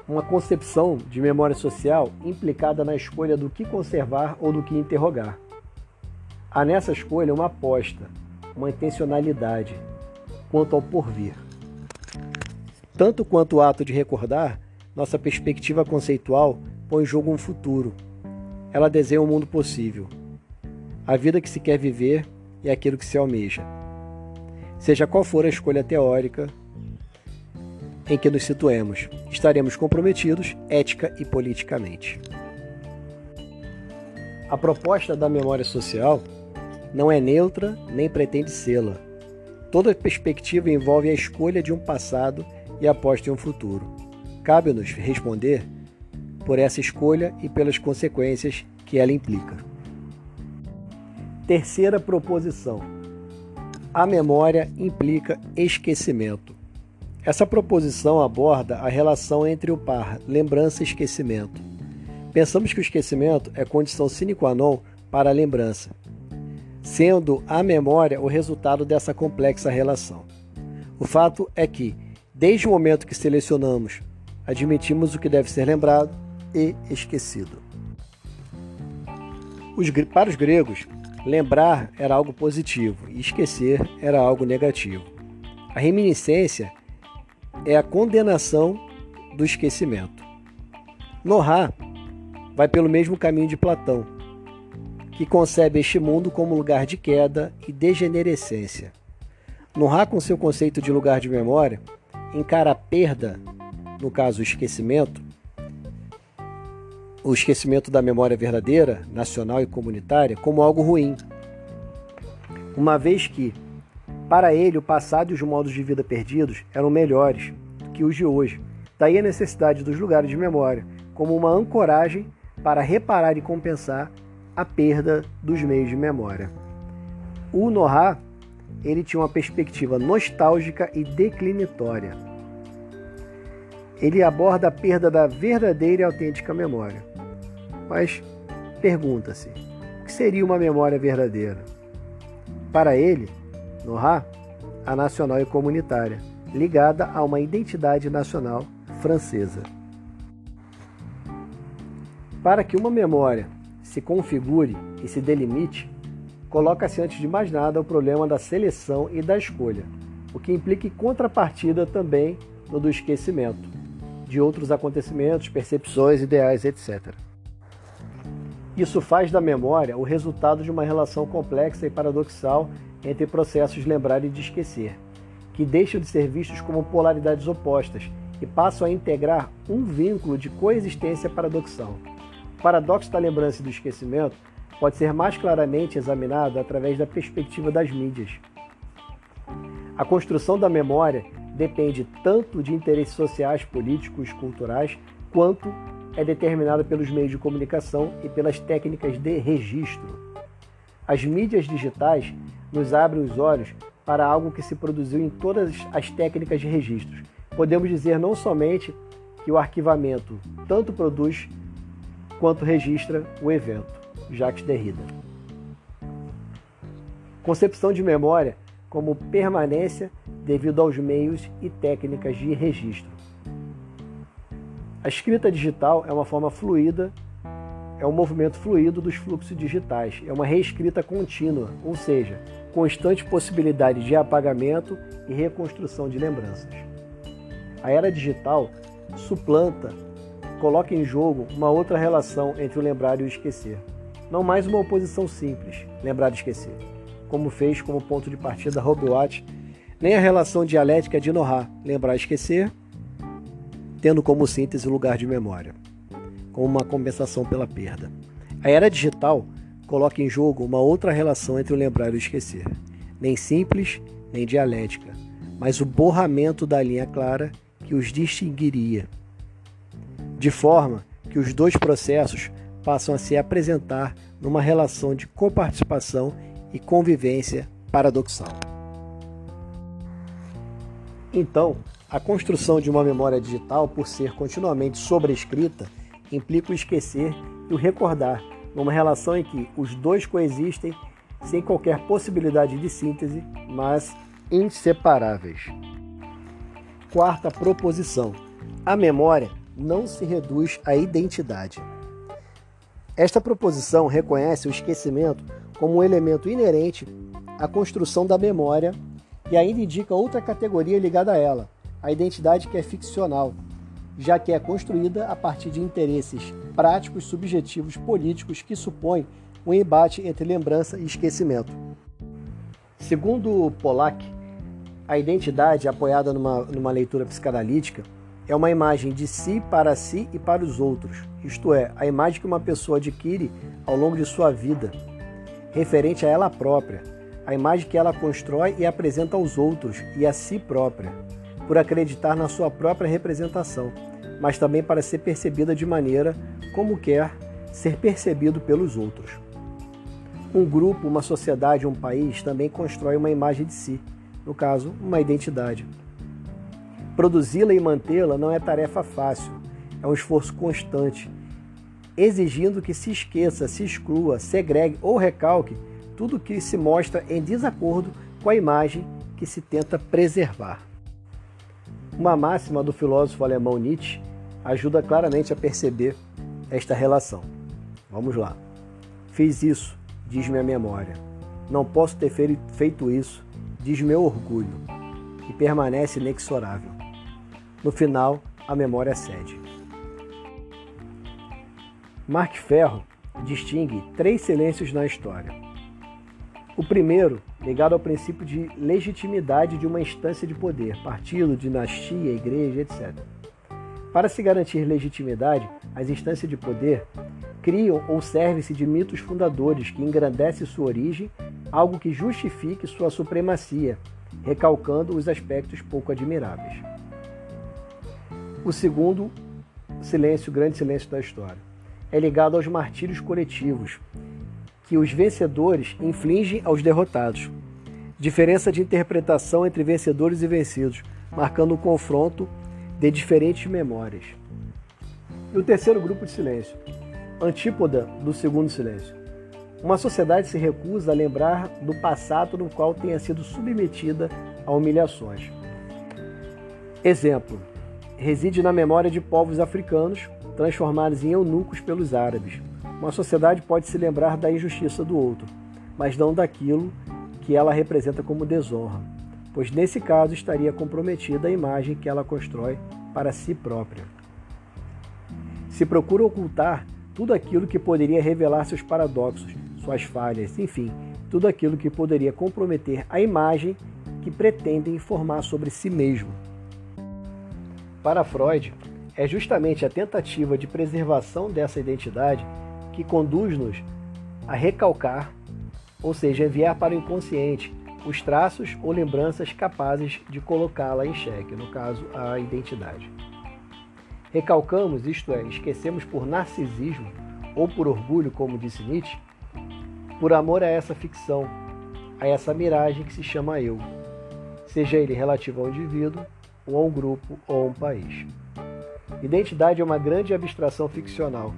uma concepção de memória social implicada na escolha do que conservar ou do que interrogar. Há nessa escolha uma aposta, uma intencionalidade quanto ao porvir. Tanto quanto o ato de recordar, nossa perspectiva conceitual põe em jogo um futuro. Ela desenha um mundo possível. A vida que se quer viver é aquilo que se almeja. Seja qual for a escolha teórica, em que nos situemos, estaremos comprometidos ética e politicamente. A proposta da memória social não é neutra nem pretende sê-la. Toda perspectiva envolve a escolha de um passado e aposta em um futuro. Cabe-nos responder por essa escolha e pelas consequências que ela implica. Terceira proposição: a memória implica esquecimento. Essa proposição aborda a relação entre o par lembrança e esquecimento. Pensamos que o esquecimento é condição sine qua non para a lembrança, sendo a memória o resultado dessa complexa relação. O fato é que, desde o momento que selecionamos, admitimos o que deve ser lembrado e esquecido. Os, para os gregos, lembrar era algo positivo e esquecer era algo negativo. A reminiscência é a condenação do esquecimento. Nohá vai pelo mesmo caminho de Platão, que concebe este mundo como lugar de queda e degenerescência. Nohá, com seu conceito de lugar de memória, encara a perda, no caso o esquecimento, o esquecimento da memória verdadeira, nacional e comunitária, como algo ruim. Uma vez que para ele, o passado e os modos de vida perdidos eram melhores que os de hoje. Daí a necessidade dos lugares de memória, como uma ancoragem para reparar e compensar a perda dos meios de memória. O Nohá, ele tinha uma perspectiva nostálgica e declinatória. Ele aborda a perda da verdadeira e autêntica memória. Mas pergunta-se, o que seria uma memória verdadeira? Para ele, no Ra, a nacional e comunitária, ligada a uma identidade nacional francesa. Para que uma memória se configure e se delimite, coloca-se antes de mais nada o problema da seleção e da escolha, o que implica contrapartida também no do esquecimento de outros acontecimentos, percepções, ideais, etc. Isso faz da memória o resultado de uma relação complexa e paradoxal entre processos lembrar e de esquecer, que deixam de ser vistos como polaridades opostas e passam a integrar um vínculo de coexistência paradoxal. O paradoxo da lembrança e do esquecimento pode ser mais claramente examinado através da perspectiva das mídias. A construção da memória depende tanto de interesses sociais, políticos, culturais, quanto é determinada pelos meios de comunicação e pelas técnicas de registro. As mídias digitais nos abrem os olhos para algo que se produziu em todas as técnicas de registros. Podemos dizer não somente que o arquivamento tanto produz quanto registra o evento. Jacques Derrida. Concepção de memória como permanência devido aos meios e técnicas de registro. A escrita digital é uma forma fluida é um movimento fluido dos fluxos digitais, é uma reescrita contínua, ou seja, constante possibilidade de apagamento e reconstrução de lembranças. A era digital suplanta, coloca em jogo uma outra relação entre o lembrar e o esquecer. Não mais uma oposição simples, lembrar e esquecer, como fez como ponto de partida Watt, nem a relação dialética de Nohar, lembrar e esquecer, tendo como síntese o lugar de memória como uma compensação pela perda. A era digital coloca em jogo uma outra relação entre o lembrar e o esquecer, nem simples nem dialética, mas o borramento da linha clara que os distinguiria, de forma que que os dois processos passam a se apresentar numa relação de coparticipação e convivência paradoxal. Então, a construção de uma memória digital, por ser continuamente sobrescrita, implica o esquecer e o recordar, numa relação em que os dois coexistem sem qualquer possibilidade de síntese, mas inseparáveis. Quarta proposição: a memória não se reduz à identidade. Esta proposição reconhece o esquecimento como um elemento inerente à construção da memória e ainda indica outra categoria ligada a ela, a identidade que é ficcional, já que é construída a partir de interesses práticos, subjetivos, políticos que supõem um embate entre lembrança e esquecimento. Segundo Pollack, a identidade, apoiada numa, numa leitura psicanalítica, é uma imagem de si para si e para os outros, isto é, a imagem que uma pessoa adquire ao longo de sua vida, referente a ela própria, a imagem que ela constrói e apresenta aos outros e a si própria, por acreditar na sua própria representação, mas também para ser percebida de maneira como quer ser percebido pelos outros. Um grupo, uma sociedade, um país também constrói uma imagem de si, no caso, uma identidade. Produzi-la e mantê-la não é tarefa fácil, é um esforço constante, exigindo que se esqueça, se exclua, segregue ou recalque tudo que se mostra em desacordo com a imagem que se tenta preservar. Uma máxima do filósofo alemão Nietzsche ajuda claramente a perceber esta relação. Vamos lá. Fiz isso, diz-me a memória. Não posso ter feito isso, diz meu orgulho, e permanece inexorável. No final, a memória cede. Mark Ferro distingue três silêncios na história. O primeiro, ligado ao princípio de legitimidade de uma instância de poder, partido, dinastia, igreja, etc. Para se garantir legitimidade, as instâncias de poder criam ou servem-se de mitos fundadores que engrandecem sua origem, algo que justifique sua supremacia, recalcando os aspectos pouco admiráveis. O segundo silêncio, grande silêncio da história, é ligado aos martírios coletivos que os vencedores infligem aos derrotados. Diferença de interpretação entre vencedores e vencidos, marcando um confronto de diferentes memórias. E o terceiro grupo de silêncio, antípoda do segundo silêncio. Uma sociedade se recusa a lembrar do passado no qual tenha sido submetida a humilhações. Exemplo: reside na memória de povos africanos transformados em eunucos pelos árabes. Uma sociedade pode se lembrar da injustiça do outro, mas não daquilo que ela representa como desonra, pois nesse caso estaria comprometida a imagem que ela constrói para si própria. Se procura ocultar tudo aquilo que poderia revelar seus paradoxos, suas falhas, enfim, tudo aquilo que poderia comprometer a imagem que pretendem informar sobre si mesmo. Para Freud, é justamente a tentativa de preservação dessa identidade que conduz-nos a recalcar, ou seja, enviar para o inconsciente os traços ou lembranças capazes de colocá-la em xeque, no caso, a identidade. Recalcamos, isto é, esquecemos por narcisismo ou por orgulho, como disse Nietzsche, por amor a essa ficção, a essa miragem que se chama eu, seja ele relativo ao indivíduo ou a um grupo ou a um país. Identidade é uma grande abstração ficcional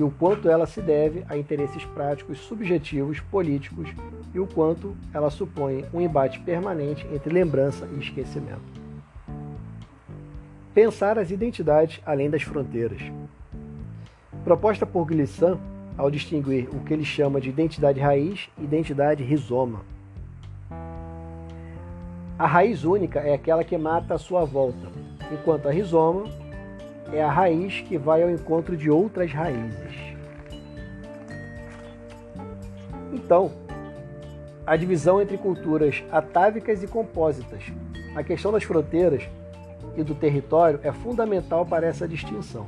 e o quanto ela se deve a interesses práticos, subjetivos, políticos e o quanto ela supõe um embate permanente entre lembrança e esquecimento. Pensar as identidades além das fronteiras. Proposta por Glissant ao distinguir o que ele chama de identidade raiz e identidade rizoma. A raiz única é aquela que mata a sua volta, enquanto a rizoma é a raiz que vai ao encontro de outras raízes. Então, a divisão entre culturas atávicas e compósitas. A questão das fronteiras e do território é fundamental para essa distinção.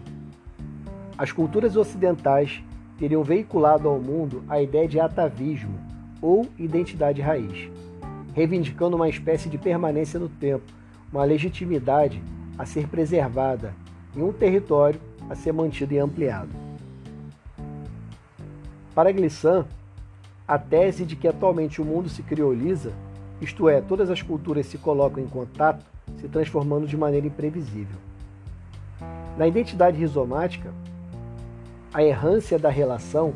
As culturas ocidentais teriam veiculado ao mundo a ideia de atavismo ou identidade raiz reivindicando uma espécie de permanência no tempo, uma legitimidade a ser preservada em um território a ser mantido e ampliado. Para Glissant, a tese de que atualmente o mundo se crioliza, isto é, todas as culturas se colocam em contato, se transformando de maneira imprevisível. Na identidade rizomática, a errância da relação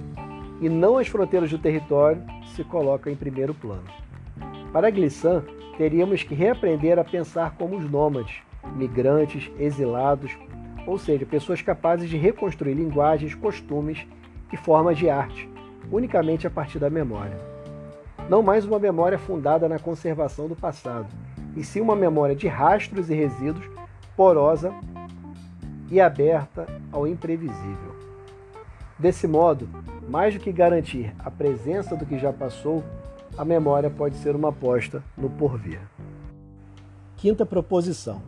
e não as fronteiras do território se coloca em primeiro plano. Para Glissant, teríamos que reaprender a pensar como os nômades, migrantes, exilados, ou seja, pessoas capazes de reconstruir linguagens, costumes e formas de arte, unicamente a partir da memória. Não mais uma memória fundada na conservação do passado, e sim uma memória de rastros e resíduos, porosa e aberta ao imprevisível. Desse modo, mais do que garantir a presença do que já passou, a memória pode ser uma aposta no porvir. Quinta proposição: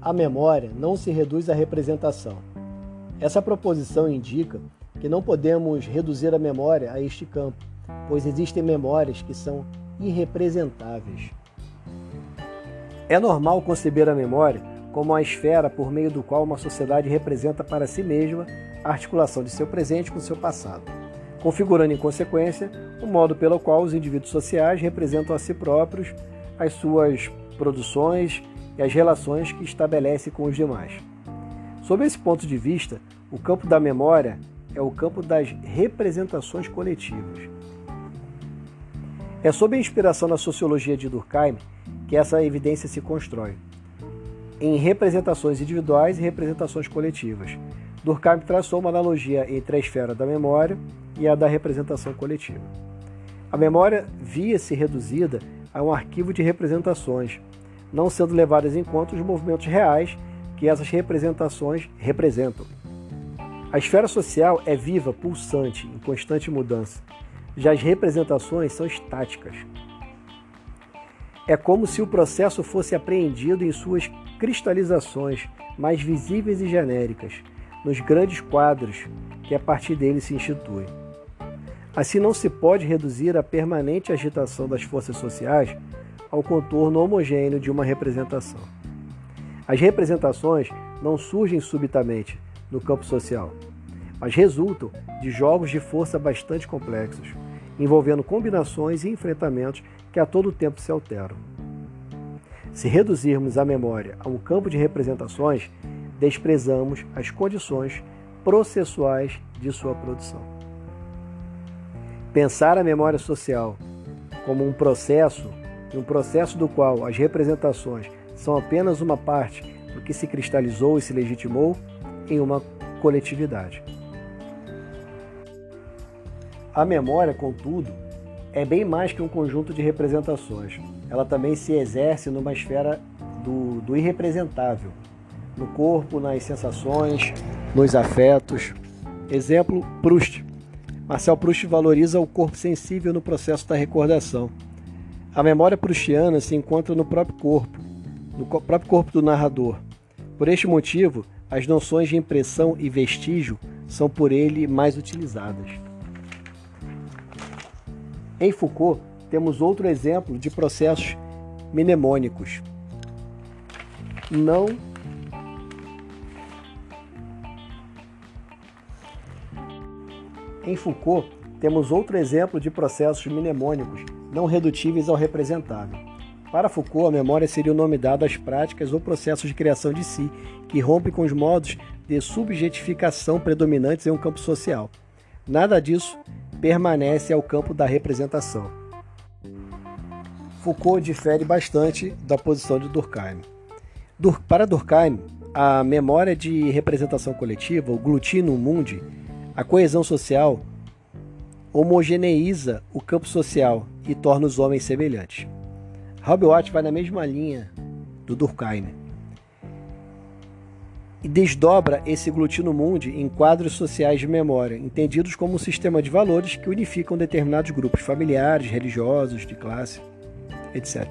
a memória não se reduz à representação. Essa proposição indica que não podemos reduzir a memória a este campo, pois existem memórias que são irrepresentáveis. É normal conceber a memória como a esfera por meio do qual uma sociedade representa para si mesma a articulação de seu presente com seu passado, configurando em consequência o modo pelo qual os indivíduos sociais representam a si próprios, as suas produções e as relações que estabelece com os demais. Sob esse ponto de vista, o campo da memória é o campo das representações coletivas. É sob a inspiração na sociologia de Durkheim que essa evidência se constrói, em representações individuais e representações coletivas. Durkheim traçou uma analogia entre a esfera da memória e a da representação coletiva. A memória via-se reduzida a um arquivo de representações, não sendo levadas em conta os movimentos reais que essas representações representam. A esfera social é viva, pulsante, em constante mudança. Já as representações são estáticas. É como se o processo fosse apreendido em suas cristalizações mais visíveis e genéricas, nos grandes quadros que a partir dele se instituem. Assim, não se pode reduzir a permanente agitação das forças sociais ao contorno homogêneo de uma representação. As representações não surgem subitamente no campo social, mas resultam de jogos de força bastante complexos, envolvendo combinações e enfrentamentos que a todo tempo se alteram. Se reduzirmos a memória a um campo de representações, desprezamos as condições processuais de sua produção. Pensar a memória social como um processo, um processo do qual as representações são apenas uma parte do que se cristalizou e se legitimou em uma coletividade. A memória, contudo, é bem mais que um conjunto de representações. Ela também se exerce numa esfera do, do irrepresentável, no corpo, nas sensações, nos afetos. Exemplo, Proust. Marcel Proust valoriza o corpo sensível no processo da recordação. A memória proustiana se encontra no próprio corpo, no próprio corpo do narrador. Por este motivo, as noções de impressão e vestígio são por ele mais utilizadas. Em Foucault, temos outro exemplo de processos mnemônicos. Não Em Foucault, temos outro exemplo de processos mnemônicos não redutíveis ao representável. Para Foucault, a memória seria o nome dado às práticas ou processos de criação de si, que rompem com os modos de subjetificação predominantes em um campo social. Nada disso permanece ao campo da representação. Foucault difere bastante da posição de Durkheim. Para Durkheim, a memória de representação coletiva, o glutino mundi, a coesão social homogeneiza o campo social e torna os homens semelhantes. Rob Watt vai na mesma linha do Durkheim e desdobra esse glutino mundi em quadros sociais de memória, entendidos como um sistema de valores que unificam determinados grupos familiares, religiosos, de classe, etc.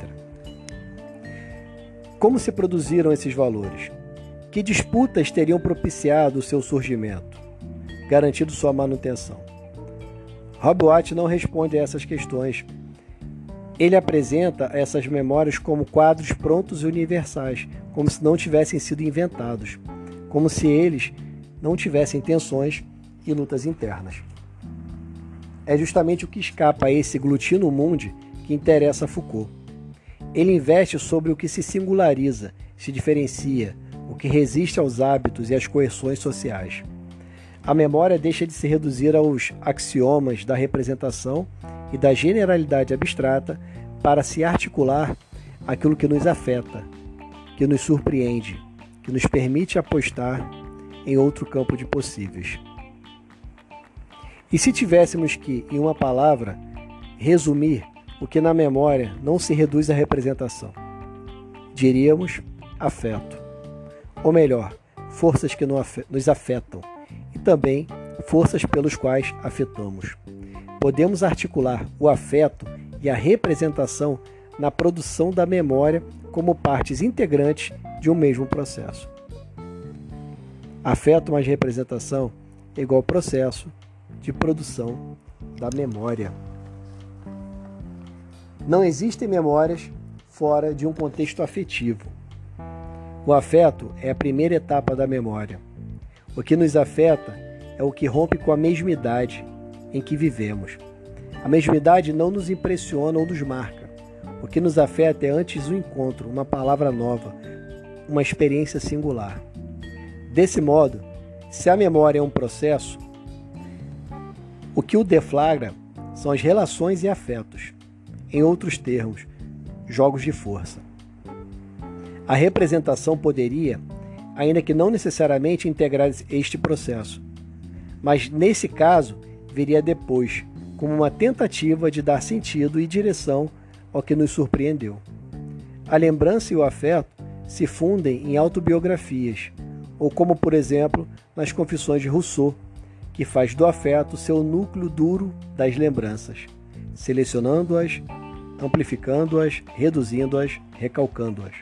Como se produziram esses valores? Que disputas teriam propiciado o seu surgimento? garantido sua manutenção. Rob Watt não responde a essas questões. Ele apresenta essas memórias como quadros prontos e universais, como se não tivessem sido inventados, como se eles não tivessem tensões e lutas internas. É justamente o que escapa a esse glutino mundi que interessa a Foucault. Ele investe sobre o que se singulariza, se diferencia, o que resiste aos hábitos e às coerções sociais. A memória deixa de se reduzir aos axiomas da representação e da generalidade abstrata para se articular aquilo que nos afeta, que nos surpreende, que nos permite apostar em outro campo de possíveis. E se tivéssemos que, em uma palavra, resumir o que na memória não se reduz à representação, diríamos afeto. Ou melhor, forças que nos afetam e também forças pelos quais afetamos. Podemos articular o afeto e a representação na produção da memória como partes integrantes de um mesmo processo. Afeto mais representação é igual processo de produção da memória. Não existem memórias fora de um contexto afetivo. O afeto é a primeira etapa da memória. O que nos afeta é o que rompe com a mesmidade em que vivemos. A mesmidade não nos impressiona ou nos marca. O que nos afeta é antes o encontro, uma palavra nova, uma experiência singular. Desse modo, se a memória é um processo, o que o deflagra são as relações e afetos. Em outros termos, jogos de força. A representação poderia, ainda que não necessariamente, integrar este processo, mas nesse caso viria depois, como uma tentativa de dar sentido e direção ao que nos surpreendeu. A lembrança e o afeto se fundem em autobiografias, ou como, por exemplo, nas Confissões de Rousseau, que faz do afeto seu núcleo duro das lembranças, selecionando-as, amplificando-as, reduzindo-as, recalcando-as.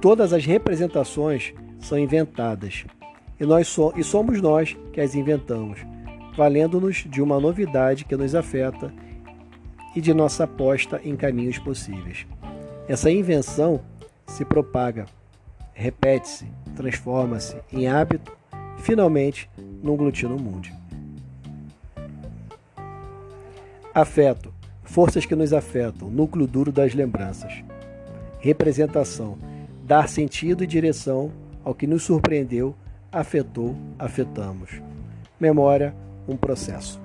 Todas as representações são inventadas, e, nós so e somos nós que as inventamos, valendo-nos de uma novidade que nos afeta e de nossa aposta em caminhos possíveis. Essa invenção se propaga repete-se, transforma-se em hábito finalmente num glutino mundi. Afeto, forças que nos afetam, núcleo duro das lembranças. Representação, dar sentido e direção ao que nos surpreendeu, afetou, afetamos. Memória, um processo.